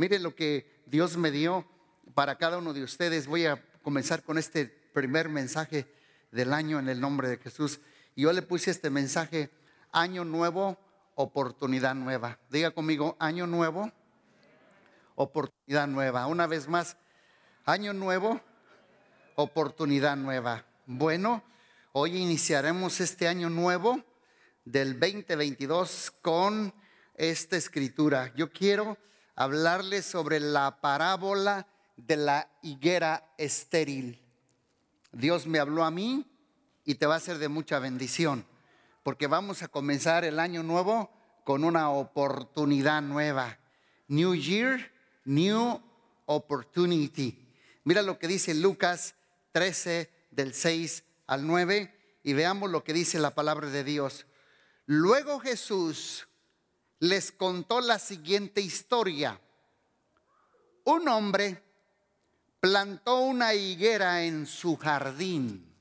Mire lo que Dios me dio para cada uno de ustedes. Voy a comenzar con este primer mensaje del año en el nombre de Jesús. Y yo le puse este mensaje, año nuevo, oportunidad nueva. Diga conmigo, año nuevo, oportunidad nueva. Una vez más, año nuevo, oportunidad nueva. Bueno, hoy iniciaremos este año nuevo del 2022 con esta escritura. Yo quiero hablarles sobre la parábola de la higuera estéril. Dios me habló a mí y te va a ser de mucha bendición, porque vamos a comenzar el año nuevo con una oportunidad nueva. New Year, New Opportunity. Mira lo que dice Lucas 13 del 6 al 9 y veamos lo que dice la palabra de Dios. Luego Jesús les contó la siguiente historia. Un hombre plantó una higuera en su jardín,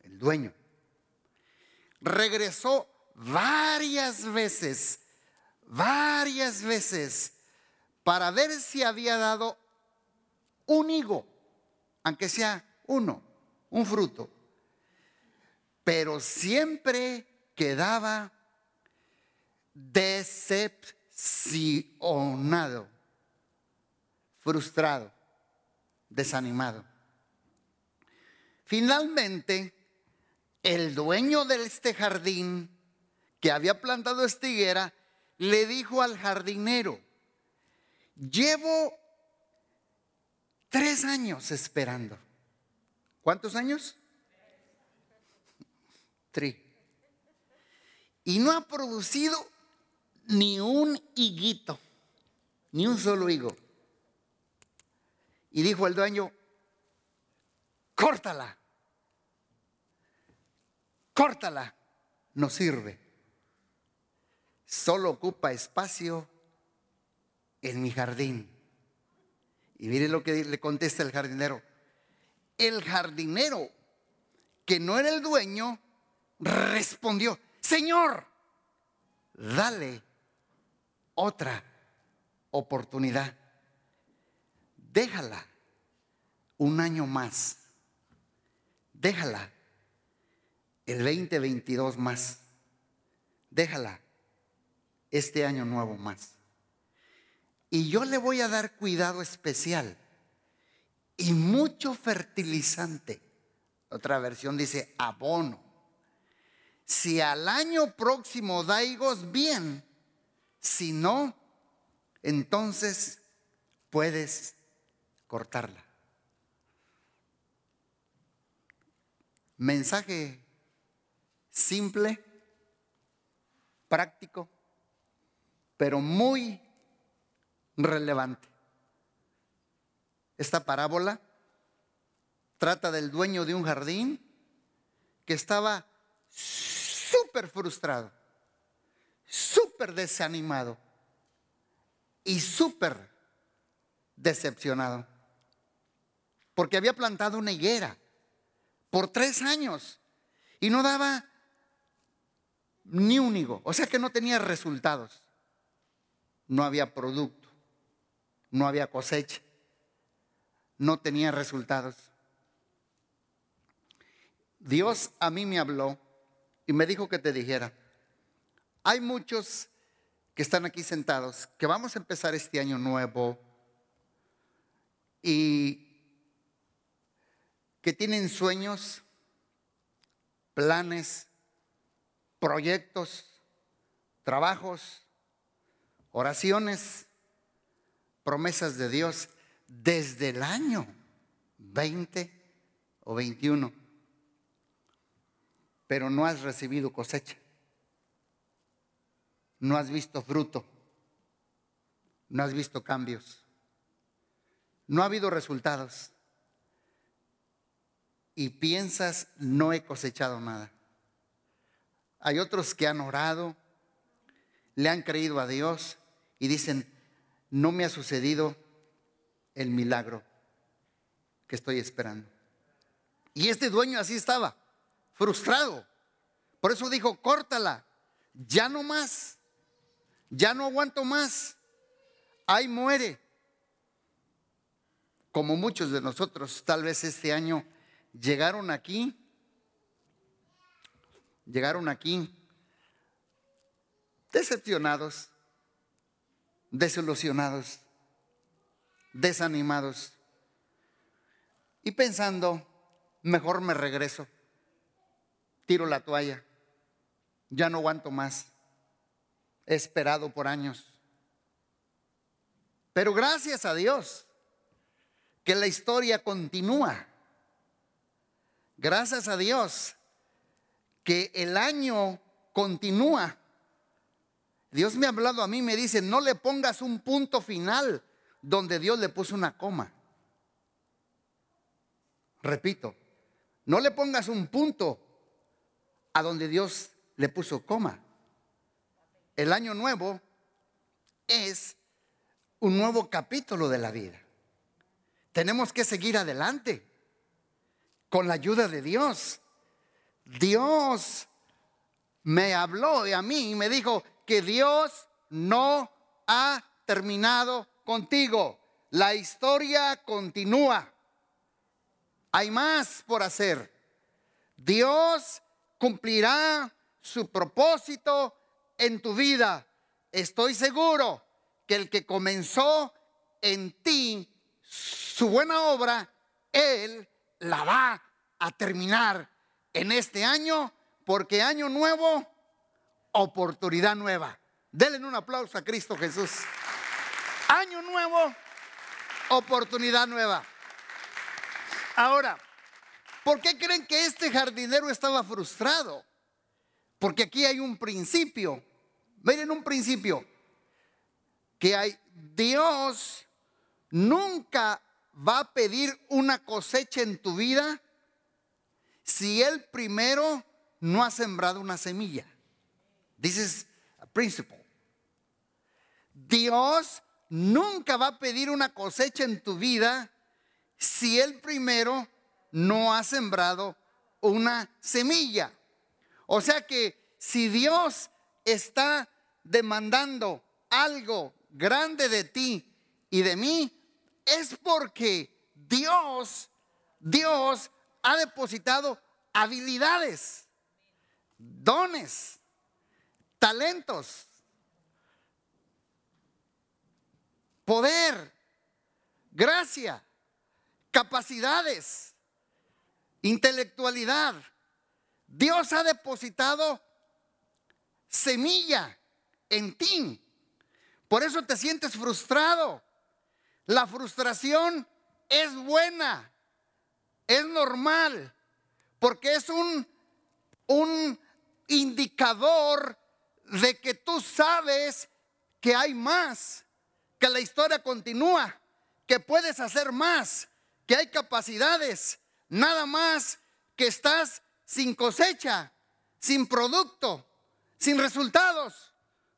el dueño. Regresó varias veces, varias veces, para ver si había dado un higo, aunque sea uno, un fruto. Pero siempre quedaba decepcionado, frustrado, desanimado. Finalmente, el dueño de este jardín que había plantado esta higuera le dijo al jardinero, llevo tres años esperando. ¿Cuántos años? Tres. Y no ha producido ni un higuito, ni un solo higo. Y dijo el dueño, córtala, córtala, no sirve. Solo ocupa espacio en mi jardín. Y mire lo que le contesta el jardinero. El jardinero, que no era el dueño, respondió, Señor, dale otra oportunidad. Déjala un año más. Déjala el 2022 más. Déjala este año nuevo más. Y yo le voy a dar cuidado especial y mucho fertilizante. Otra versión dice abono. Si al año próximo da higos, bien. Si no, entonces puedes cortarla. Mensaje simple, práctico, pero muy relevante. Esta parábola trata del dueño de un jardín que estaba súper frustrado, súper desanimado y súper decepcionado. Porque había plantado una higuera por tres años y no daba ni un higo. O sea que no tenía resultados. No había producto, no había cosecha, no tenía resultados. Dios a mí me habló y me dijo que te dijera, hay muchos que están aquí sentados, que vamos a empezar este año nuevo y que tienen sueños, planes, proyectos, trabajos, oraciones, promesas de Dios desde el año 20 o 21 pero no has recibido cosecha. No has visto fruto. No has visto cambios. No ha habido resultados. Y piensas, no he cosechado nada. Hay otros que han orado, le han creído a Dios y dicen, no me ha sucedido el milagro que estoy esperando. Y este dueño así estaba frustrado. Por eso dijo, córtala, ya no más, ya no aguanto más. Ahí muere, como muchos de nosotros, tal vez este año llegaron aquí, llegaron aquí decepcionados, desilusionados, desanimados y pensando, mejor me regreso, tiro la toalla, ya no aguanto más, esperado por años. Pero gracias a Dios que la historia continúa. Gracias a Dios que el año continúa. Dios me ha hablado a mí, me dice, no le pongas un punto final donde Dios le puso una coma. Repito, no le pongas un punto a donde Dios le puso coma. El año nuevo es un nuevo capítulo de la vida. Tenemos que seguir adelante con la ayuda de Dios. Dios me habló y a mí y me dijo que Dios no ha terminado contigo. La historia continúa. Hay más por hacer. Dios cumplirá su propósito en tu vida. Estoy seguro que el que comenzó en ti su buena obra, Él la va a terminar en este año, porque año nuevo, oportunidad nueva. Denle un aplauso a Cristo Jesús. Año nuevo, oportunidad nueva. Ahora, ¿por qué creen que este jardinero estaba frustrado? Porque aquí hay un principio. Miren un principio. Que hay Dios nunca va a pedir una cosecha en tu vida si Él primero no ha sembrado una semilla. This is a principle. Dios nunca va a pedir una cosecha en tu vida si Él primero no ha sembrado una semilla. O sea que si Dios está demandando algo grande de ti y de mí, es porque Dios, Dios ha depositado habilidades, dones, talentos, poder, gracia, capacidades, intelectualidad. Dios ha depositado semilla en ti. Por eso te sientes frustrado. La frustración es buena, es normal, porque es un, un indicador de que tú sabes que hay más, que la historia continúa, que puedes hacer más, que hay capacidades, nada más que estás sin cosecha, sin producto, sin resultados.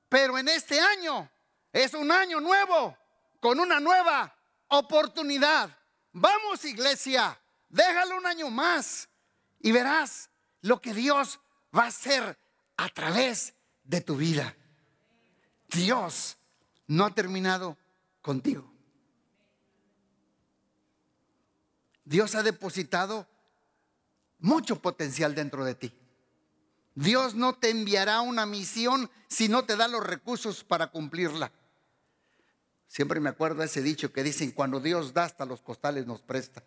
Pero en este año es un año nuevo con una nueva oportunidad. Vamos iglesia, déjalo un año más y verás lo que Dios va a hacer a través de tu vida. Dios no ha terminado contigo. Dios ha depositado mucho potencial dentro de ti. Dios no te enviará una misión si no te da los recursos para cumplirla. Siempre me acuerdo ese dicho que dicen, cuando Dios da hasta los costales nos presta.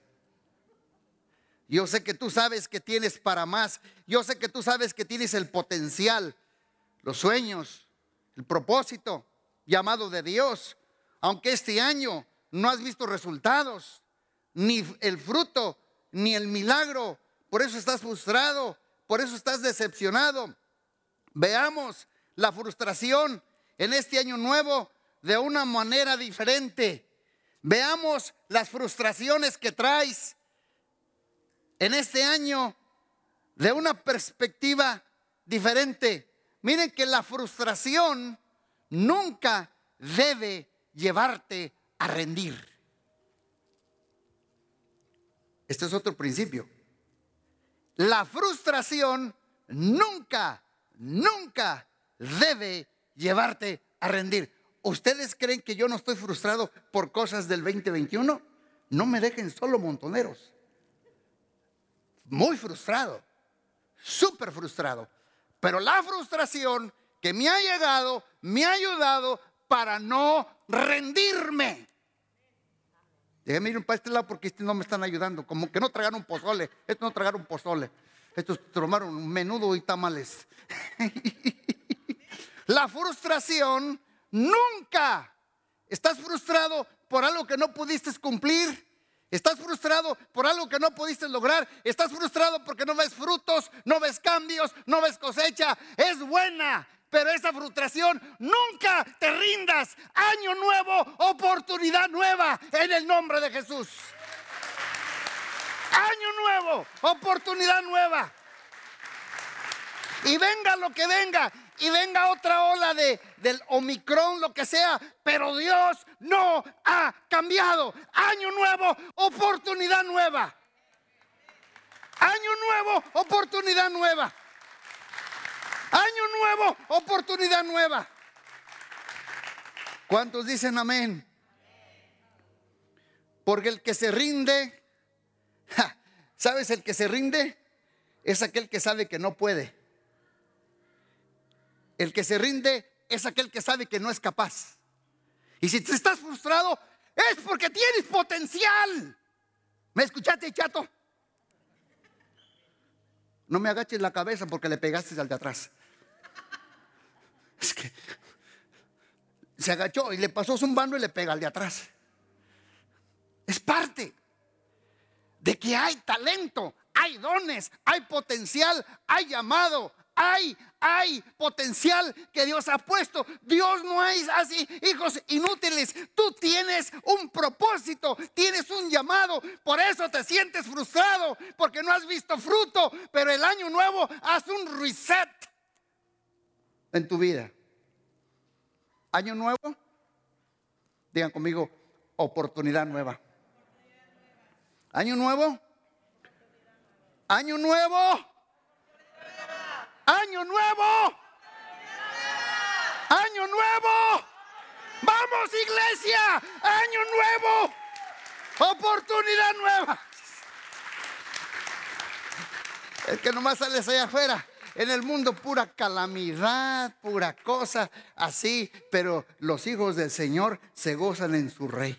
Yo sé que tú sabes que tienes para más. Yo sé que tú sabes que tienes el potencial, los sueños, el propósito llamado de Dios. Aunque este año no has visto resultados, ni el fruto, ni el milagro. Por eso estás frustrado, por eso estás decepcionado. Veamos la frustración en este año nuevo de una manera diferente. Veamos las frustraciones que traes en este año de una perspectiva diferente. Miren que la frustración nunca debe llevarte a rendir. Este es otro principio. La frustración nunca, nunca debe llevarte a rendir. ¿Ustedes creen que yo no estoy frustrado por cosas del 2021? No me dejen solo montoneros. Muy frustrado, súper frustrado. Pero la frustración que me ha llegado me ha ayudado para no rendirme. Déjenme ir para este lado porque este no me están ayudando. Como que no tragaron pozole. Esto no tragaron pozole. Estos tomaron un menudo y tamales. La frustración nunca. ¿Estás frustrado por algo que no pudiste cumplir? ¿Estás frustrado por algo que no pudiste lograr? ¿Estás frustrado porque no ves frutos, no ves cambios, no ves cosecha? Es buena, pero esa frustración nunca te rindas. Año nuevo, oportunidad nueva en el nombre de Jesús. Año nuevo, oportunidad nueva. Y venga lo que venga, y venga otra ola de, del Omicron, lo que sea, pero Dios no ha cambiado. Año nuevo, oportunidad nueva. Año nuevo, oportunidad nueva. Año nuevo, oportunidad nueva. ¿Cuántos dicen amén? Porque el que se rinde, ¿sabes? El que se rinde es aquel que sabe que no puede. El que se rinde es aquel que sabe que no es capaz. Y si te estás frustrado, es porque tienes potencial. ¿Me escuchaste, chato? No me agaches la cabeza porque le pegaste al de atrás. Es que se agachó y le pasó zumbando y le pega al de atrás. Es parte de que hay talento, hay dones, hay potencial, hay llamado, hay, hay potencial que Dios ha puesto. Dios no es así, hijos inútiles. Tú tienes un propósito, tienes un llamado. Por eso te sientes frustrado, porque no has visto fruto. Pero el año nuevo haz un reset en tu vida. Año nuevo, digan conmigo, oportunidad nueva. Año nuevo, año nuevo Año nuevo. Año nuevo. Vamos iglesia. Año nuevo. Oportunidad nueva. Es que nomás sales allá afuera. En el mundo pura calamidad, pura cosa así, pero los hijos del Señor se gozan en su rey.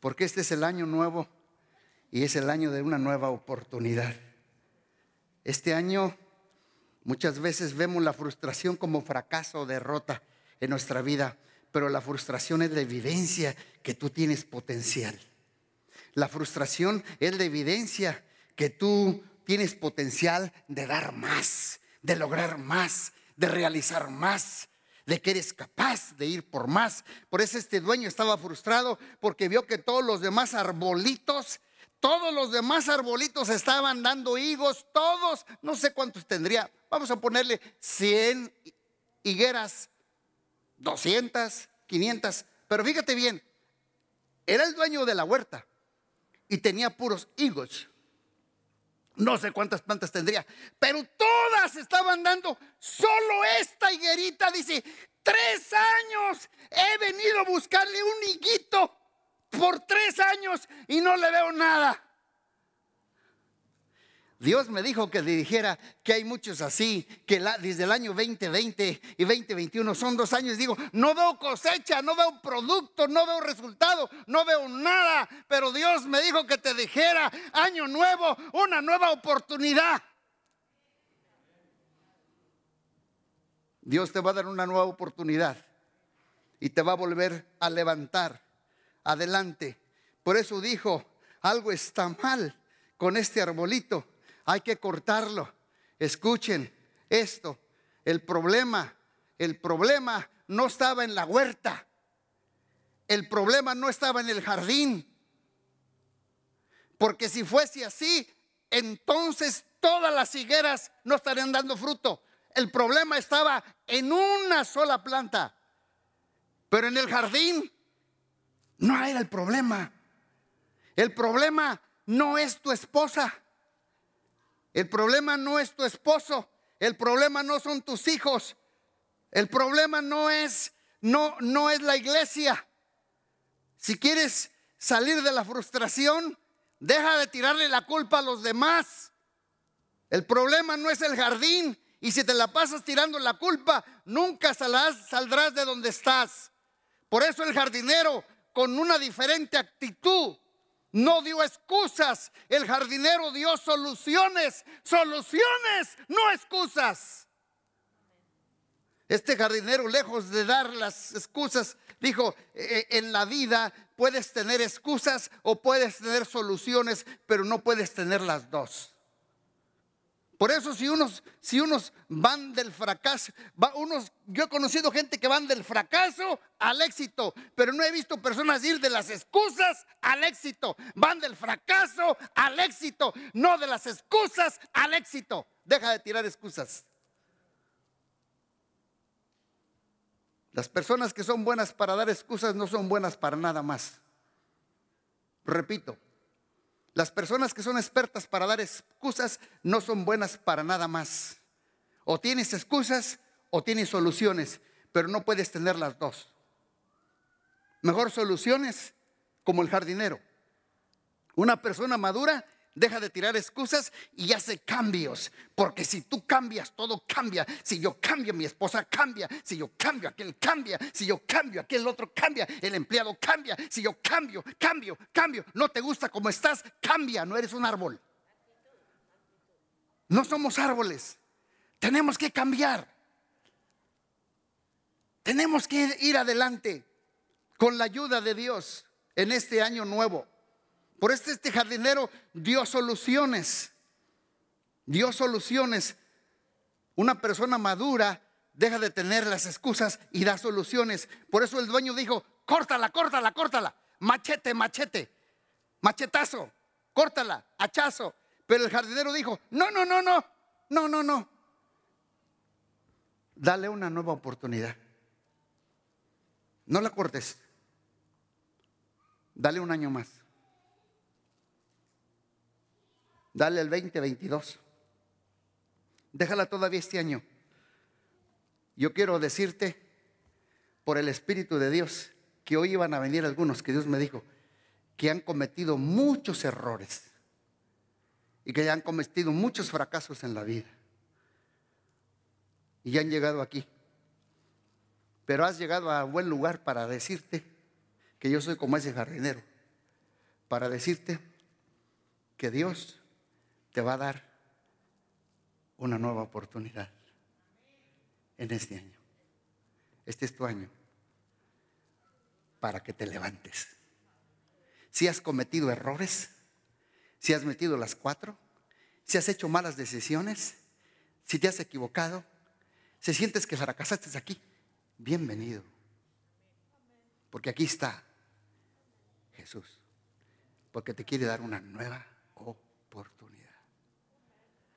Porque este es el año nuevo y es el año de una nueva oportunidad. Este año muchas veces vemos la frustración como fracaso o derrota en nuestra vida, pero la frustración es la evidencia que tú tienes potencial. La frustración es la evidencia que tú tienes potencial de dar más, de lograr más, de realizar más, de que eres capaz de ir por más. Por eso este dueño estaba frustrado porque vio que todos los demás arbolitos todos los demás arbolitos estaban dando higos, todos, no sé cuántos tendría. Vamos a ponerle 100 higueras, 200, 500. Pero fíjate bien, era el dueño de la huerta y tenía puros higos. No sé cuántas plantas tendría, pero todas estaban dando. Solo esta higuerita dice, tres años he venido a buscarle un higuito por tres años y no le veo nada. Dios me dijo que dijera que hay muchos así, que desde el año 2020 y 2021 son dos años. Digo, no veo cosecha, no veo producto, no veo resultado, no veo nada. Pero Dios me dijo que te dijera, año nuevo, una nueva oportunidad. Dios te va a dar una nueva oportunidad y te va a volver a levantar adelante. Por eso dijo, algo está mal con este arbolito, hay que cortarlo. Escuchen esto, el problema, el problema no estaba en la huerta, el problema no estaba en el jardín, porque si fuese así, entonces todas las higueras no estarían dando fruto. El problema estaba en una sola planta, pero en el jardín no era el problema. El problema no es tu esposa. El problema no es tu esposo. El problema no son tus hijos. El problema no es no no es la iglesia. Si quieres salir de la frustración, deja de tirarle la culpa a los demás. El problema no es el jardín. Y si te la pasas tirando la culpa, nunca saldrás de donde estás. Por eso el jardinero, con una diferente actitud, no dio excusas. El jardinero dio soluciones. Soluciones, no excusas. Este jardinero, lejos de dar las excusas, dijo, e, e, en la vida puedes tener excusas o puedes tener soluciones, pero no puedes tener las dos. Por eso si unos, si unos van del fracaso, unos, yo he conocido gente que van del fracaso al éxito, pero no he visto personas ir de las excusas al éxito. Van del fracaso al éxito, no de las excusas al éxito. Deja de tirar excusas. Las personas que son buenas para dar excusas no son buenas para nada más. Repito, las personas que son expertas para dar excusas no son buenas para nada más. O tienes excusas o tienes soluciones, pero no puedes tener las dos. Mejor soluciones como el jardinero. Una persona madura Deja de tirar excusas y hace cambios. Porque si tú cambias, todo cambia. Si yo cambio, mi esposa cambia. Si yo cambio, aquel cambia. Si yo cambio, aquel otro cambia. El empleado cambia. Si yo cambio, cambio, cambio. No te gusta como estás, cambia. No eres un árbol. No somos árboles. Tenemos que cambiar. Tenemos que ir adelante con la ayuda de Dios en este año nuevo. Por este, este jardinero dio soluciones. Dio soluciones. Una persona madura deja de tener las excusas y da soluciones. Por eso el dueño dijo, córtala, córtala, córtala. Machete, machete. Machetazo. Córtala, hachazo. Pero el jardinero dijo, no, no, no, no. No, no, no. Dale una nueva oportunidad. No la cortes. Dale un año más. Dale el 2022. Déjala todavía este año. Yo quiero decirte, por el Espíritu de Dios, que hoy iban a venir algunos que Dios me dijo que han cometido muchos errores y que han cometido muchos fracasos en la vida. Y ya han llegado aquí. Pero has llegado a buen lugar para decirte que yo soy como ese jardinero. Para decirte que Dios te va a dar una nueva oportunidad en este año. Este es tu año para que te levantes. Si has cometido errores, si has metido las cuatro, si has hecho malas decisiones, si te has equivocado, si sientes que fracasaste aquí, bienvenido. Porque aquí está Jesús. Porque te quiere dar una nueva oportunidad.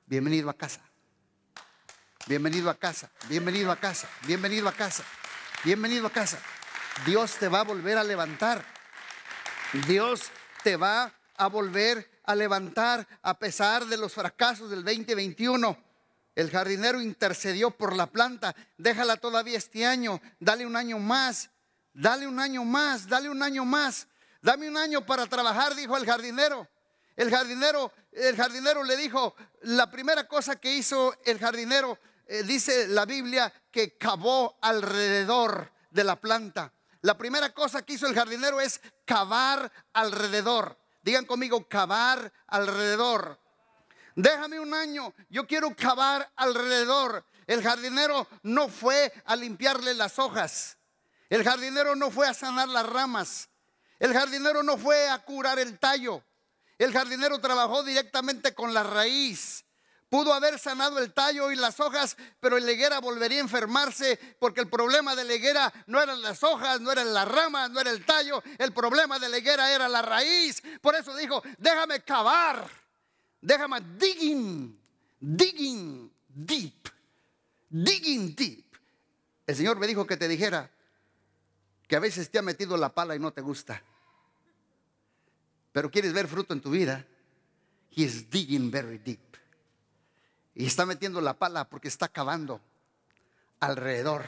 Bienvenido a casa. Bienvenido a casa. Bienvenido a casa. Bienvenido a casa. Bienvenido a casa. Dios te va a volver a levantar. Dios te va a volver a levantar a pesar de los fracasos del 2021. El jardinero intercedió por la planta. Déjala todavía este año. Dale un año más. Dale un año más. Dale un año más. Dame un año para trabajar, dijo el jardinero. El jardinero, el jardinero le dijo, la primera cosa que hizo el jardinero, eh, dice la Biblia, que cavó alrededor de la planta. La primera cosa que hizo el jardinero es cavar alrededor. Digan conmigo, cavar alrededor. Déjame un año, yo quiero cavar alrededor. El jardinero no fue a limpiarle las hojas. El jardinero no fue a sanar las ramas. El jardinero no fue a curar el tallo. El jardinero trabajó directamente con la raíz. Pudo haber sanado el tallo y las hojas, pero el higuera volvería a enfermarse porque el problema de la higuera no eran las hojas, no eran las ramas, no era el tallo. El problema de la higuera era la raíz. Por eso dijo, déjame cavar, déjame digging, digging deep, digging deep. El Señor me dijo que te dijera que a veces te ha metido la pala y no te gusta pero quieres ver fruto en tu vida, he is digging very deep. Y está metiendo la pala porque está cavando alrededor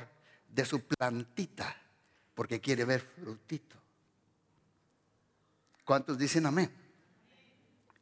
de su plantita, porque quiere ver frutito. ¿Cuántos dicen amén?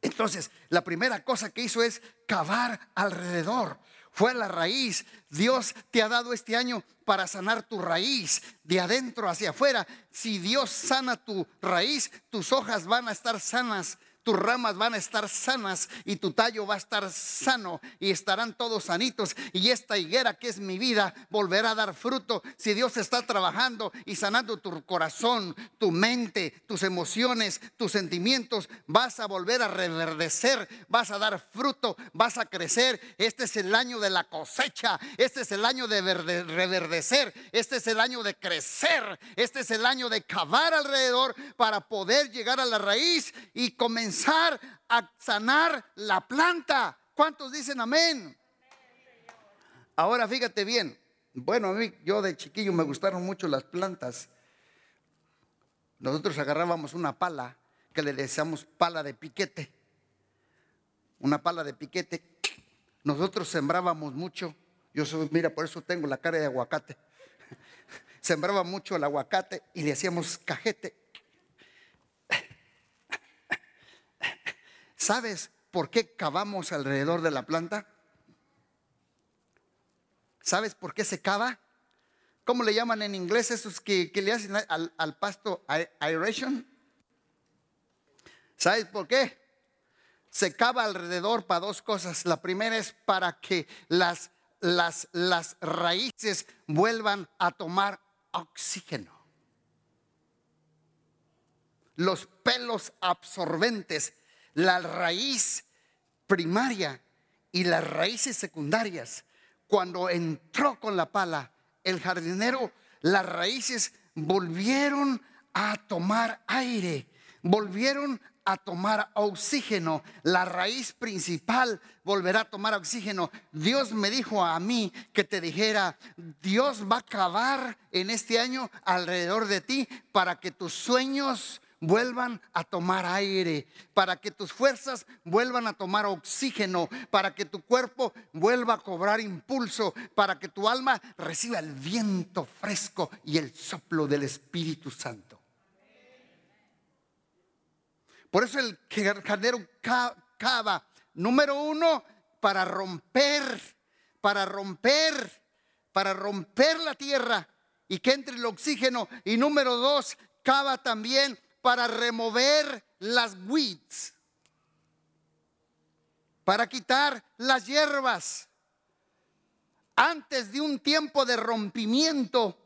Entonces, la primera cosa que hizo es cavar alrededor. Fue la raíz. Dios te ha dado este año para sanar tu raíz de adentro hacia afuera. Si Dios sana tu raíz, tus hojas van a estar sanas tus ramas van a estar sanas y tu tallo va a estar sano y estarán todos sanitos. Y esta higuera que es mi vida volverá a dar fruto si Dios está trabajando y sanando tu corazón, tu mente, tus emociones, tus sentimientos. Vas a volver a reverdecer, vas a dar fruto, vas a crecer. Este es el año de la cosecha, este es el año de reverdecer, este es el año de crecer, este es el año de cavar alrededor para poder llegar a la raíz y comenzar a sanar la planta. ¿Cuántos dicen amén? Ahora fíjate bien. Bueno, a mí, yo de chiquillo me gustaron mucho las plantas. Nosotros agarrábamos una pala que le decíamos pala de piquete. Una pala de piquete. Nosotros sembrábamos mucho. Yo mira, por eso tengo la cara de aguacate. Sembraba mucho el aguacate y le hacíamos cajete ¿Sabes por qué cavamos alrededor de la planta? ¿Sabes por qué se cava? ¿Cómo le llaman en inglés esos que, le hacen al, pasto aeration? ¿Sabes por qué? Se cava alrededor para dos cosas. La primera es para que las, las, las raíces vuelvan a tomar oxígeno. Los pelos absorbentes la raíz primaria y las raíces secundarias. Cuando entró con la pala, el jardinero, las raíces volvieron a tomar aire, volvieron a tomar oxígeno. La raíz principal volverá a tomar oxígeno. Dios me dijo a mí que te dijera, Dios va a cavar en este año alrededor de ti para que tus sueños vuelvan a tomar aire, para que tus fuerzas vuelvan a tomar oxígeno, para que tu cuerpo vuelva a cobrar impulso, para que tu alma reciba el viento fresco y el soplo del Espíritu Santo. Por eso el jardinero cava, número uno, para romper, para romper, para romper la tierra y que entre el oxígeno. Y número dos, cava también para remover las weeds, para quitar las hierbas. Antes de un tiempo de rompimiento,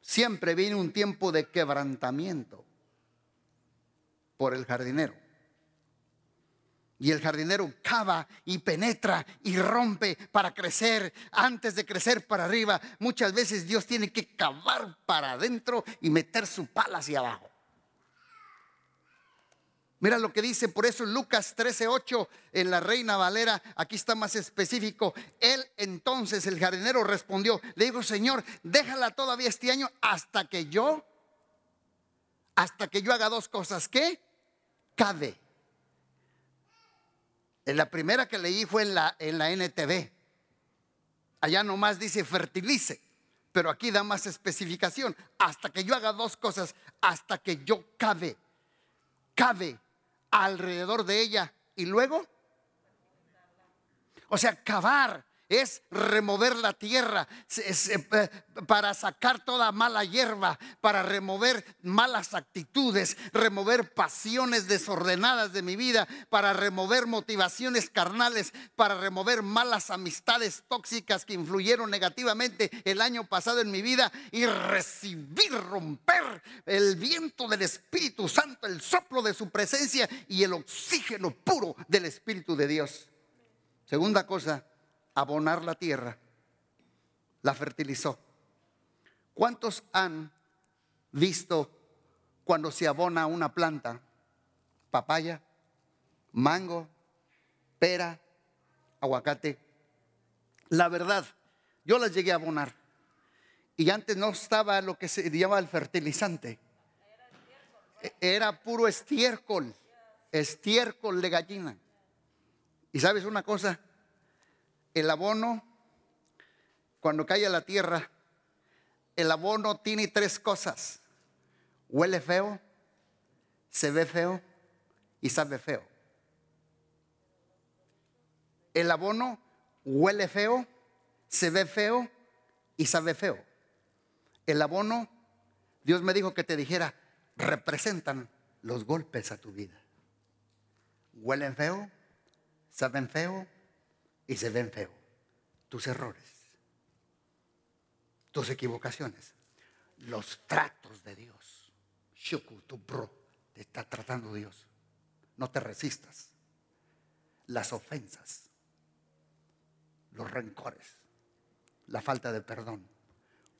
siempre viene un tiempo de quebrantamiento por el jardinero. Y el jardinero cava y penetra y rompe para crecer. Antes de crecer para arriba, muchas veces Dios tiene que cavar para adentro y meter su pala hacia abajo. Mira lo que dice, por eso Lucas 13:8 en la Reina Valera, aquí está más específico. Él entonces, el jardinero, respondió: Le digo, Señor, déjala todavía este año hasta que yo, hasta que yo haga dos cosas: ¿qué? Cabe. En la primera que leí fue en la, en la NTV. Allá nomás dice fertilice, pero aquí da más especificación. Hasta que yo haga dos cosas, hasta que yo cabe. Cabe alrededor de ella y luego, o sea, cavar es remover la tierra eh, para sacar toda mala hierba, para remover malas actitudes, remover pasiones desordenadas de mi vida, para remover motivaciones carnales, para remover malas amistades tóxicas que influyeron negativamente el año pasado en mi vida y recibir, romper el viento del Espíritu Santo, el soplo de su presencia y el oxígeno puro del Espíritu de Dios. Segunda cosa, abonar la tierra, la fertilizó. ¿Cuántos han visto cuando se abona una planta? Papaya, mango, pera, aguacate. La verdad, yo las llegué a abonar. Y antes no estaba lo que se llama el fertilizante. Era puro estiércol, estiércol de gallina. Y sabes una cosa, el abono, cuando cae a la tierra, el abono tiene tres cosas. Huele feo, se ve feo y sabe feo. El abono huele feo, se ve feo y sabe feo. El abono, Dios me dijo que te dijera, representan los golpes a tu vida. Huelen feo, saben feo y se ven feo. Tus errores, tus equivocaciones, los tratos de Dios. Shuku, tu bro, te está tratando Dios. No te resistas. Las ofensas, los rencores, la falta de perdón.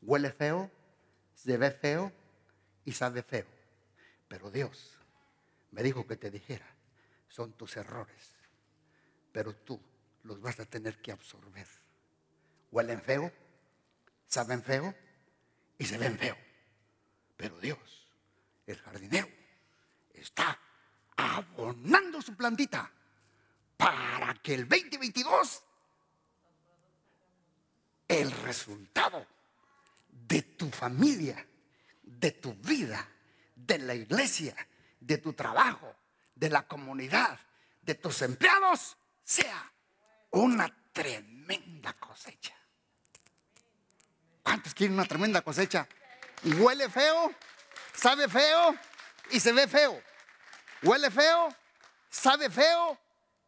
Huele feo, se ve feo y sabe feo. Pero Dios me dijo que te dijera, son tus errores, pero tú los vas a tener que absorber. Huelen feo, saben feo y se ven feo. Pero Dios, el jardinero, está abonando su plantita para que el 2022 el resultado de tu familia, de tu vida, de la iglesia, de tu trabajo, de la comunidad, de tus empleados, sea una tremenda cosecha. ¿Cuántos quieren una tremenda cosecha? Huele feo, sabe feo y se ve feo. Huele feo, sabe feo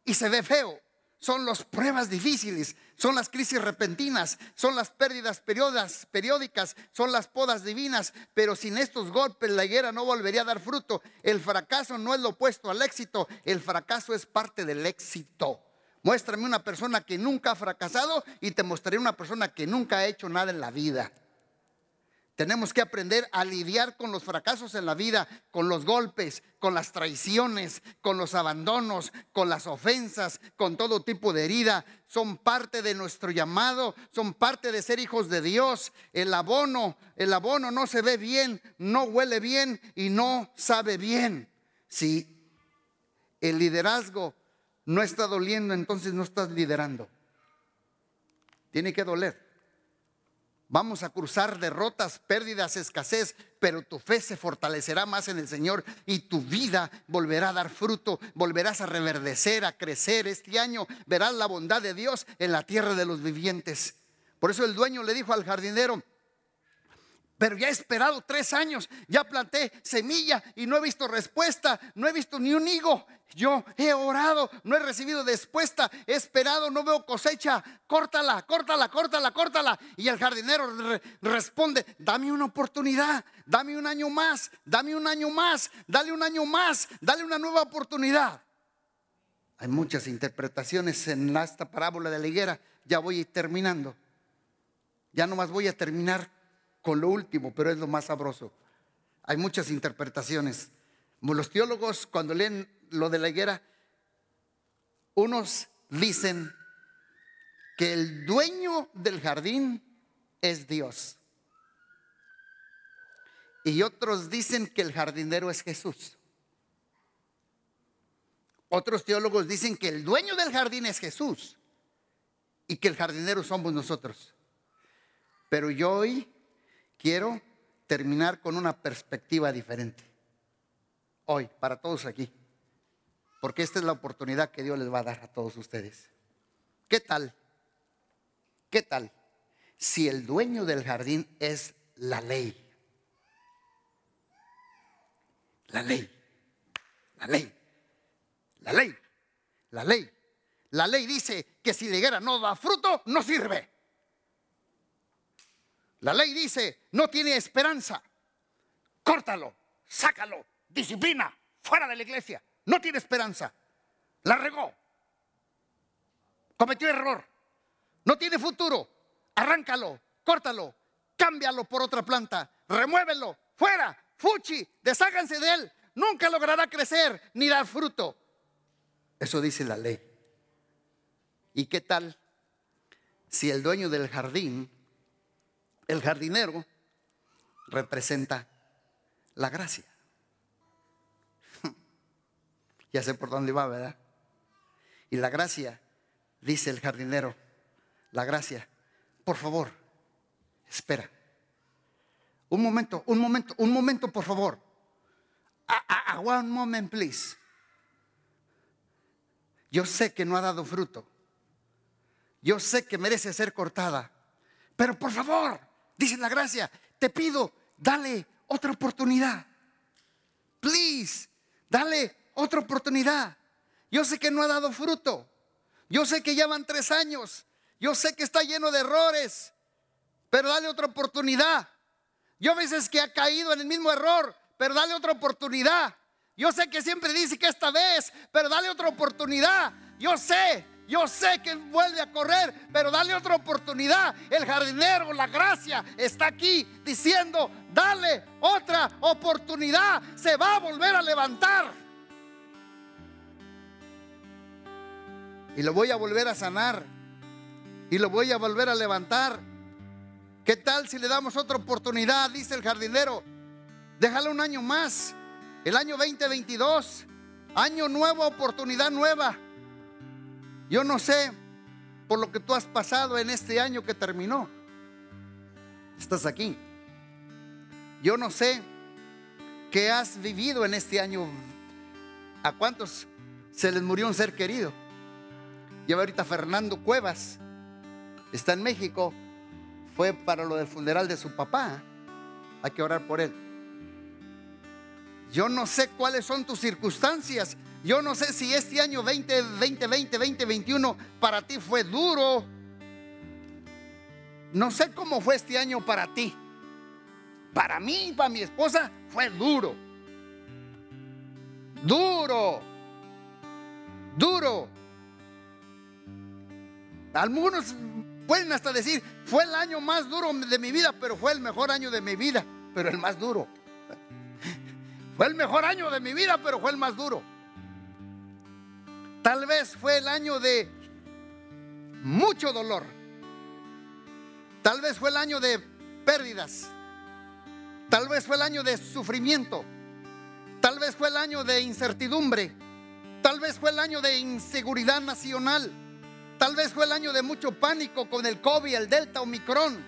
y se ve feo. Son las pruebas difíciles, son las crisis repentinas, son las pérdidas periódicas, son las podas divinas, pero sin estos golpes la higuera no volvería a dar fruto. El fracaso no es lo opuesto al éxito, el fracaso es parte del éxito. Muéstrame una persona que nunca ha fracasado y te mostraré una persona que nunca ha hecho nada en la vida. Tenemos que aprender a lidiar con los fracasos en la vida, con los golpes, con las traiciones, con los abandonos, con las ofensas, con todo tipo de herida. Son parte de nuestro llamado, son parte de ser hijos de Dios. El abono, el abono no se ve bien, no huele bien y no sabe bien. Si el liderazgo no está doliendo, entonces no estás liderando. Tiene que doler. Vamos a cruzar derrotas, pérdidas, escasez, pero tu fe se fortalecerá más en el Señor y tu vida volverá a dar fruto, volverás a reverdecer, a crecer. Este año verás la bondad de Dios en la tierra de los vivientes. Por eso el dueño le dijo al jardinero, pero ya he esperado tres años, ya planté semilla y no he visto respuesta, no he visto ni un higo. Yo he orado, no he recibido respuesta, he esperado, no veo cosecha. Córtala, córtala, córtala, córtala. Y el jardinero responde, dame una oportunidad, dame un año más, dame un año más, dale un año más, dale una nueva oportunidad. Hay muchas interpretaciones en esta parábola de la higuera. Ya voy terminando. Ya nomás voy a terminar con lo último, pero es lo más sabroso. Hay muchas interpretaciones. Los teólogos cuando leen lo de la higuera, unos dicen que el dueño del jardín es Dios. Y otros dicen que el jardinero es Jesús. Otros teólogos dicen que el dueño del jardín es Jesús y que el jardinero somos nosotros. Pero yo hoy quiero terminar con una perspectiva diferente. Hoy, para todos aquí. Porque esta es la oportunidad que Dios les va a dar a todos ustedes. ¿Qué tal? ¿Qué tal? Si el dueño del jardín es la ley. La ley. La ley. La ley. La ley. La ley dice que si la higuera no da fruto, no sirve. La ley dice, no tiene esperanza. Córtalo, sácalo, disciplina, fuera de la iglesia. No tiene esperanza. La regó. Cometió error. No tiene futuro. Arráncalo, córtalo, cámbialo por otra planta, remuévelo, fuera, fuchi, desháganse de él. Nunca logrará crecer ni dar fruto. Eso dice la ley. ¿Y qué tal si el dueño del jardín el jardinero representa la gracia. ya sé por dónde va, ¿verdad? Y la gracia, dice el jardinero, la gracia, por favor, espera. Un momento, un momento, un momento, por favor. a one moment, please. Yo sé que no ha dado fruto. Yo sé que merece ser cortada. Pero por favor, dice la gracia, te pido, dale otra oportunidad. Please, dale otra oportunidad. Yo sé que no ha dado fruto. Yo sé que ya van tres años. Yo sé que está lleno de errores. Pero dale otra oportunidad. Yo a veces que ha caído en el mismo error, pero dale otra oportunidad. Yo sé que siempre dice que esta vez, pero dale otra oportunidad. Yo sé, yo sé que vuelve a correr, pero dale otra oportunidad. El jardinero, la gracia, está aquí diciendo, dale otra oportunidad. Se va a volver a levantar. Y lo voy a volver a sanar. Y lo voy a volver a levantar. ¿Qué tal si le damos otra oportunidad? Dice el jardinero. Déjale un año más. El año 2022. Año nuevo, oportunidad nueva. Yo no sé por lo que tú has pasado en este año que terminó. Estás aquí. Yo no sé qué has vivido en este año. ¿A cuántos se les murió un ser querido? Lleva ahorita Fernando Cuevas. Está en México. Fue para lo del funeral de su papá. Hay que orar por él. Yo no sé cuáles son tus circunstancias. Yo no sé si este año 2020, 2021 para ti fue duro. No sé cómo fue este año para ti. Para mí y para mi esposa fue duro. Duro. Duro. Algunos pueden hasta decir, fue el año más duro de mi vida, pero fue el mejor año de mi vida, pero el más duro. Fue el mejor año de mi vida, pero fue el más duro. Tal vez fue el año de mucho dolor. Tal vez fue el año de pérdidas. Tal vez fue el año de sufrimiento. Tal vez fue el año de incertidumbre. Tal vez fue el año de inseguridad nacional. Tal vez fue el año de mucho pánico con el COVID, el Delta, Omicron.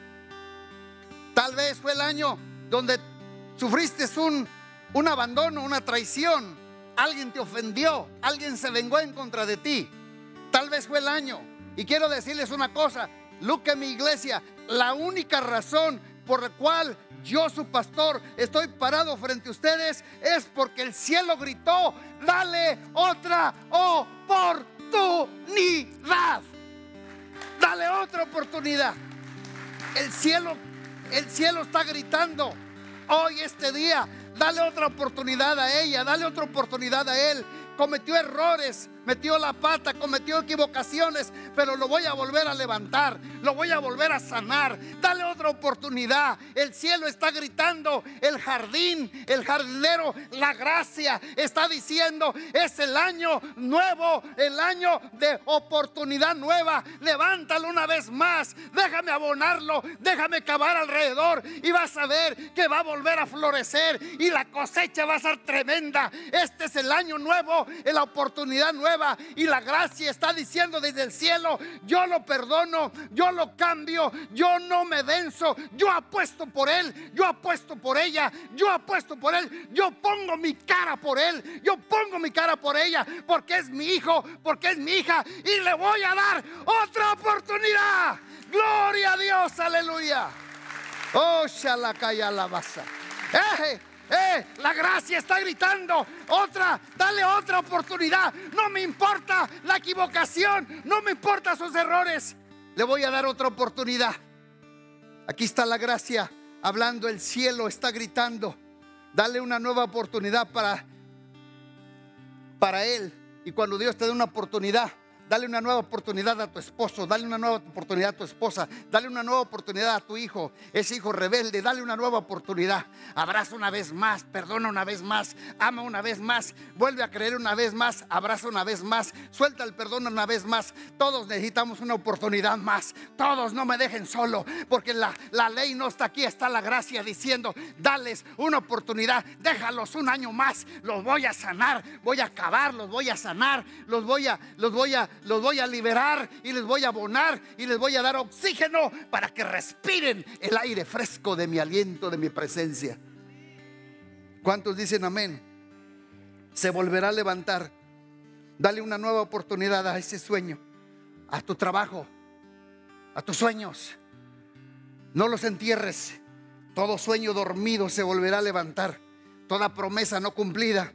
Tal vez fue el año donde sufriste un un abandono, una traición. Alguien te ofendió, alguien se vengó en contra de ti. Tal vez fue el año. Y quiero decirles una cosa, Luque mi iglesia, la única razón por la cual yo, su pastor, estoy parado frente a ustedes es porque el cielo gritó, dale otra oportunidad. Dale otra oportunidad. El cielo, el cielo está gritando hoy este día Dale otra oportunidad a ella, dale otra oportunidad a él. Cometió errores, metió la pata, cometió equivocaciones, pero lo voy a volver a levantar, lo voy a volver a sanar. Dale otra oportunidad. El cielo está gritando, el jardín, el jardinero, la gracia está diciendo, es el año nuevo, el año de oportunidad nueva. Levántalo una vez más, déjame abonarlo, déjame cavar alrededor y vas a ver que va a volver a florecer y la cosecha va a ser tremenda. Este es el año nuevo, la oportunidad nueva y la gracia está diciendo desde el cielo, yo lo perdono, yo lo cambio, yo no me denso, yo apuesto por él, yo apuesto por ella, yo apuesto por él, yo pongo mi cara por él, yo pongo mi cara por ella, porque es mi hijo, porque es mi hija y le voy a dar otra oportunidad. Gloria a Dios, aleluya. Oh, shalakaya la. Eh, eh, la gracia está gritando. Otra, dale otra oportunidad. No me importa la equivocación. No me importa sus errores. Le voy a dar otra oportunidad. Aquí está la gracia hablando. El cielo está gritando. Dale una nueva oportunidad para, para Él. Y cuando Dios te dé una oportunidad, Dale una nueva oportunidad a tu esposo, dale una nueva oportunidad a tu esposa, dale una nueva oportunidad a tu hijo, ese hijo rebelde, dale una nueva oportunidad. Abraza una vez más, perdona una vez más, ama una vez más, vuelve a creer una vez más, abraza una vez más, suelta el perdón una vez más. Todos necesitamos una oportunidad más. Todos no me dejen solo, porque la, la ley no está aquí, está la gracia diciendo, dales una oportunidad, déjalos un año más, los voy a sanar, voy a acabar, los voy a sanar, los voy a, los voy a los voy a liberar y les voy a abonar y les voy a dar oxígeno para que respiren el aire fresco de mi aliento, de mi presencia. ¿Cuántos dicen amén? se volverá a levantar. Dale una nueva oportunidad a ese sueño, a tu trabajo, a tus sueños. No los entierres. Todo sueño dormido se volverá a levantar. Toda promesa no cumplida.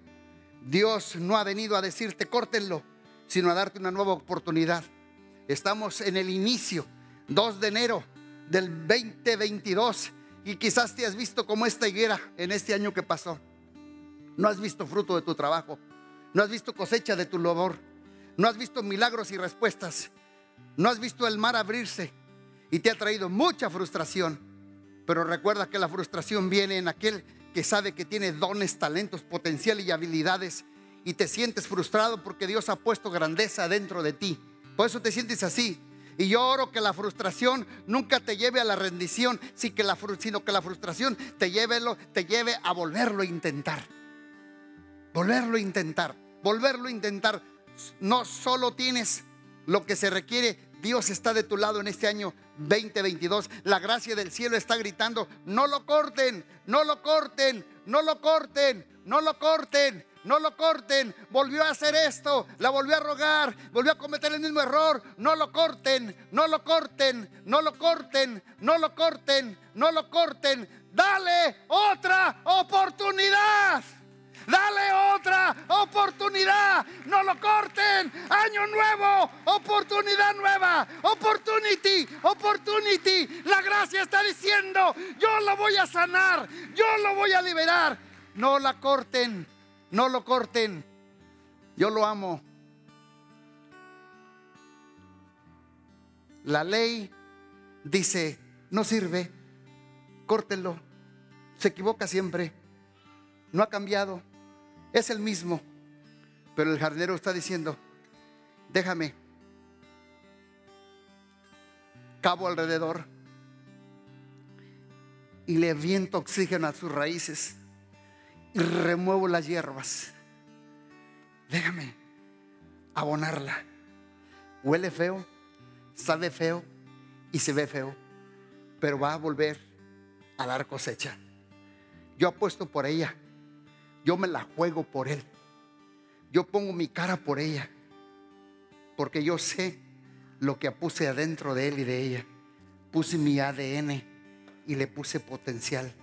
Dios no ha venido a decirte córtenlo, sino a darte una nueva oportunidad. Estamos en el inicio, 2 de enero del 2022, y quizás te has visto como esta higuera en este año que pasó. No has visto fruto de tu trabajo, no has visto cosecha de tu labor, no has visto milagros y respuestas, no has visto el mar abrirse y te ha traído mucha frustración. Pero recuerda que la frustración viene en aquel que sabe que tiene dones, talentos, potencial y habilidades y te sientes frustrado porque Dios ha puesto grandeza dentro de ti. Por eso te sientes así. Y yo oro que la frustración nunca te lleve a la rendición, sino que la, frustración te lleve, te lleve a volverlo a intentar. Volverlo a intentar, volverlo a intentar. No solo tienes lo que se requiere, Dios está de tu lado en este año 2022. La gracia del cielo está gritando, no lo corten, no lo corten, no lo corten, no lo corten. No lo corten, volvió a hacer esto, la volvió a rogar, volvió a cometer el mismo error. No lo corten, no lo corten, no lo corten, no lo corten, no lo corten. Dale otra oportunidad. Dale otra oportunidad. No lo corten. Año nuevo. Oportunidad nueva. Opportunity. Opportunity. La gracia está diciendo, yo lo voy a sanar. Yo lo voy a liberar. No la corten. No lo corten. Yo lo amo. La ley dice, no sirve. Córtenlo. Se equivoca siempre. No ha cambiado es el mismo. Pero el jardinero está diciendo, déjame, cabo alrededor y le viento oxígeno a sus raíces y remuevo las hierbas. Déjame abonarla. Huele feo, sabe feo y se ve feo, pero va a volver a dar cosecha. Yo apuesto por ella yo me la juego por Él. Yo pongo mi cara por ella. Porque yo sé lo que puse adentro de Él y de ella. Puse mi ADN y le puse potencial.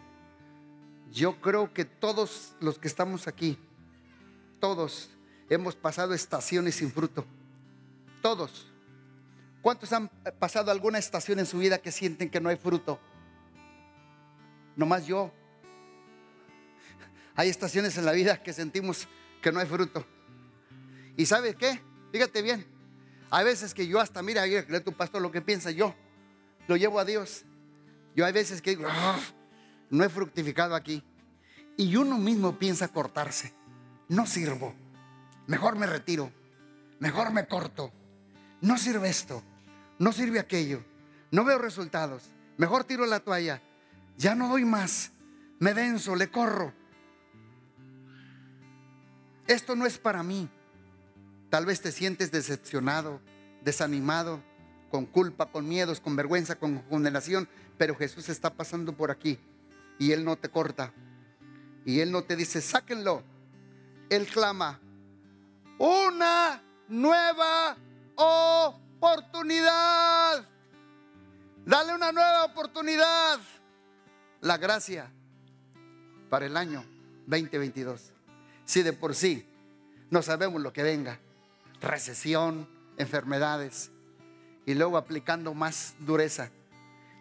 Yo creo que todos los que estamos aquí, todos hemos pasado estaciones sin fruto. Todos. ¿Cuántos han pasado alguna estación en su vida que sienten que no hay fruto? Nomás yo. Hay estaciones en la vida que sentimos que no hay fruto. ¿Y sabes qué? Fíjate bien. Hay veces que yo hasta, mira, tu pastor lo que piensa yo. Lo llevo a Dios. Yo hay veces que digo, ah, no he fructificado aquí. Y uno mismo piensa cortarse. No sirvo. Mejor me retiro. Mejor me corto. No sirve esto. No sirve aquello. No veo resultados. Mejor tiro la toalla. Ya no doy más. Me denso, le corro esto no es para mí. Tal vez te sientes decepcionado, desanimado, con culpa, con miedos, con vergüenza, con condenación, pero Jesús está pasando por aquí y Él no te corta. Y Él no te dice, sáquenlo. Él clama, una nueva oportunidad. Dale una nueva oportunidad. La gracia para el año 2022 si de por sí no sabemos lo que venga? Recesión, enfermedades y luego aplicando más dureza.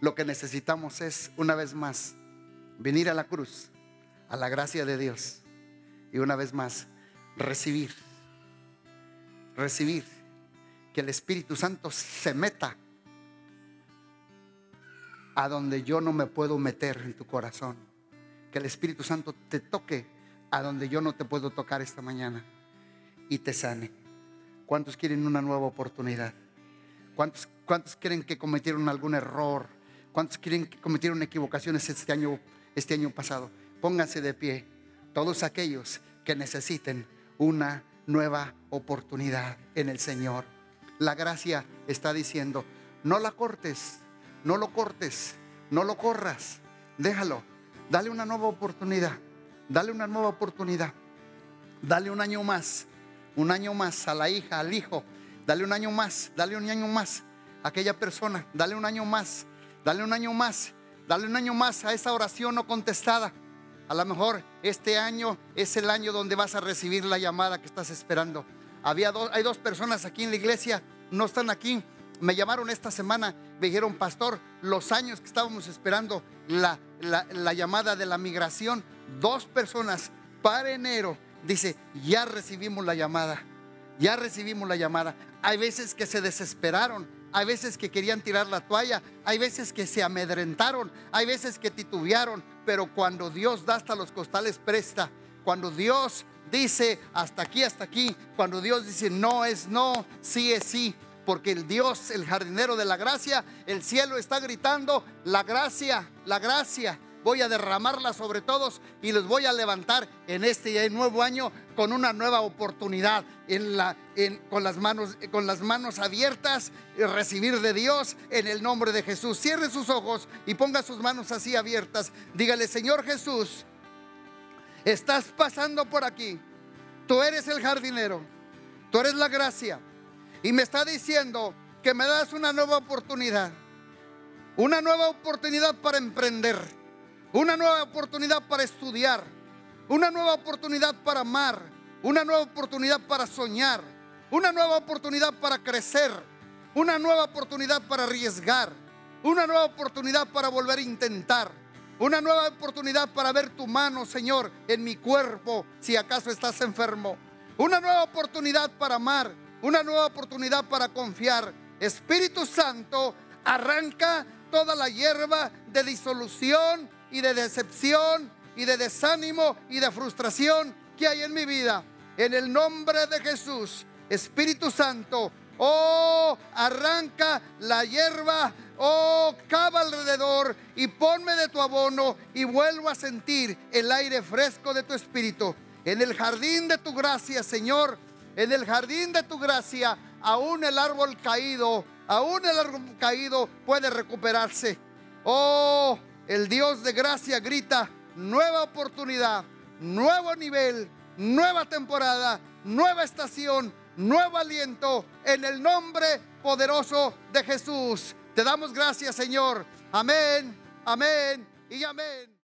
Lo que necesitamos es, una vez más, venir a la cruz, a la gracia de Dios y una vez más, recibir, recibir que el Espíritu Santo se meta a donde yo no me puedo meter en tu corazón. Que el Espíritu Santo te toque a donde yo no te puedo tocar esta mañana y te sane. ¿Cuántos quieren una nueva oportunidad? ¿Cuántos, cuántos creen que cometieron algún error? ¿Cuántos quieren que cometieron equivocaciones este año, este año pasado? Pónganse de pie. Todos aquellos que necesiten una nueva oportunidad en el Señor. La gracia está diciendo, no la cortes, no lo cortes, no lo corras, déjalo, dale una nueva oportunidad. Dale una nueva oportunidad. Dale un año más, un año más a la hija, al hijo. Dale un año más, dale un año más a aquella persona. Dale un año más, dale un año más, dale un año más a esa oración no contestada. A lo mejor este año es el año donde vas a recibir la llamada que estás esperando. Había dos, hay dos personas aquí en la iglesia, no están aquí. Me llamaron esta semana, me dijeron, pastor, los años que estábamos esperando la, la llamada de la migración, dos personas para enero, dice, ya recibimos la llamada, ya recibimos la llamada. Hay veces que se desesperaron, hay veces que querían tirar la toalla, hay veces que se amedrentaron, hay veces que titubearon, pero cuando Dios da hasta los costales presta, cuando Dios dice hasta aquí, hasta aquí, cuando Dios dice no es no, sí es sí, porque el Dios, el jardinero de la gracia, el cielo está gritando, la gracia, la gracia, voy a derramarla sobre todos y los voy a levantar en este nuevo año con una nueva oportunidad, en la, con, las manos, con las manos abiertas, recibir de Dios en el nombre de Jesús. Cierre sus ojos y ponga sus manos así abiertas. Dígale, Señor Jesús, estás pasando por aquí. Tú eres el jardinero, tú eres la gracia. Y me está diciendo que me das una nueva oportunidad. Una nueva oportunidad para emprender una nueva oportunidad para estudiar, una nueva oportunidad para amar, una nueva oportunidad para soñar, una nueva oportunidad para crecer, una nueva oportunidad para arriesgar, una nueva oportunidad para volver a intentar, una nueva oportunidad para ver tu mano, Señor, en mi cuerpo, si acaso estás enfermo, una nueva oportunidad para amar, una nueva oportunidad para confiar. Espíritu Santo, arranca toda la hierba de disolución, y de decepción y de desánimo y de frustración que hay en mi vida. En el nombre de Jesús, Espíritu Santo, oh, arranca la hierba, oh, cava alrededor y ponme de tu abono y vuelvo a sentir el aire fresco de tu Espíritu. En el jardín de tu gracia, Señor, en el jardín de tu gracia, aún el árbol caído, aún el árbol caído puede recuperarse. Oh, el Dios de gracia grita, nueva oportunidad, nuevo nivel, nueva temporada, nueva estación, nuevo aliento, en el nombre poderoso de Jesús. Te damos gracias, Señor. Amén, amén y amén.